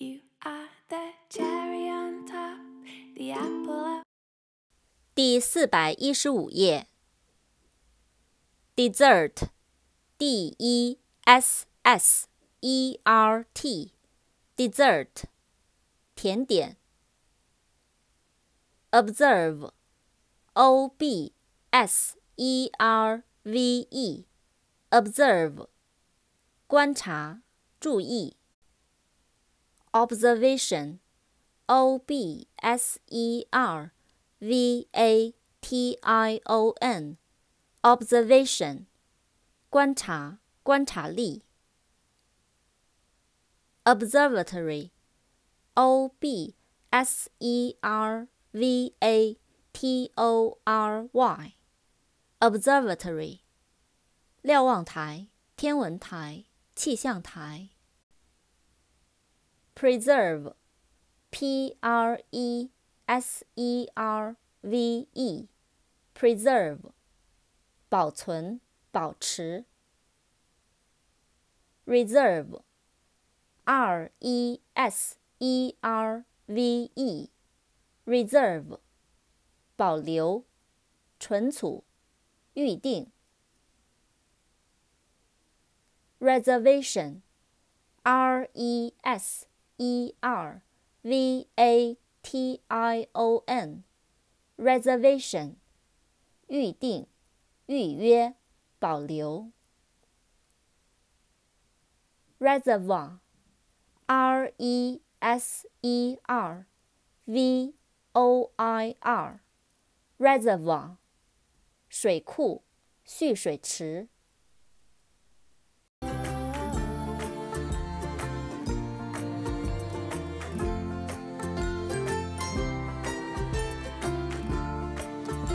You are the cherry on top, the apple of 第四百一十五页。dessert，d e s s e r t，dessert，甜点。observe，o b s e r v e，observe，观察，注意。 observation，o b s e r v a t i o n，observation，观察，观察力。observatory，o b s e r v a t o r y，observatory，瞭望台、天文台、气象台。 preserve, p r e s e r v e, preserve, 保存、保持。reserve, r e s e r v e, reserve, 保留、存储、预定。reservation, r e s e r v a t i o n，reservation，预定、预约、保留。reservoir，r e s e r v o i r，reservoir，水库、蓄水池。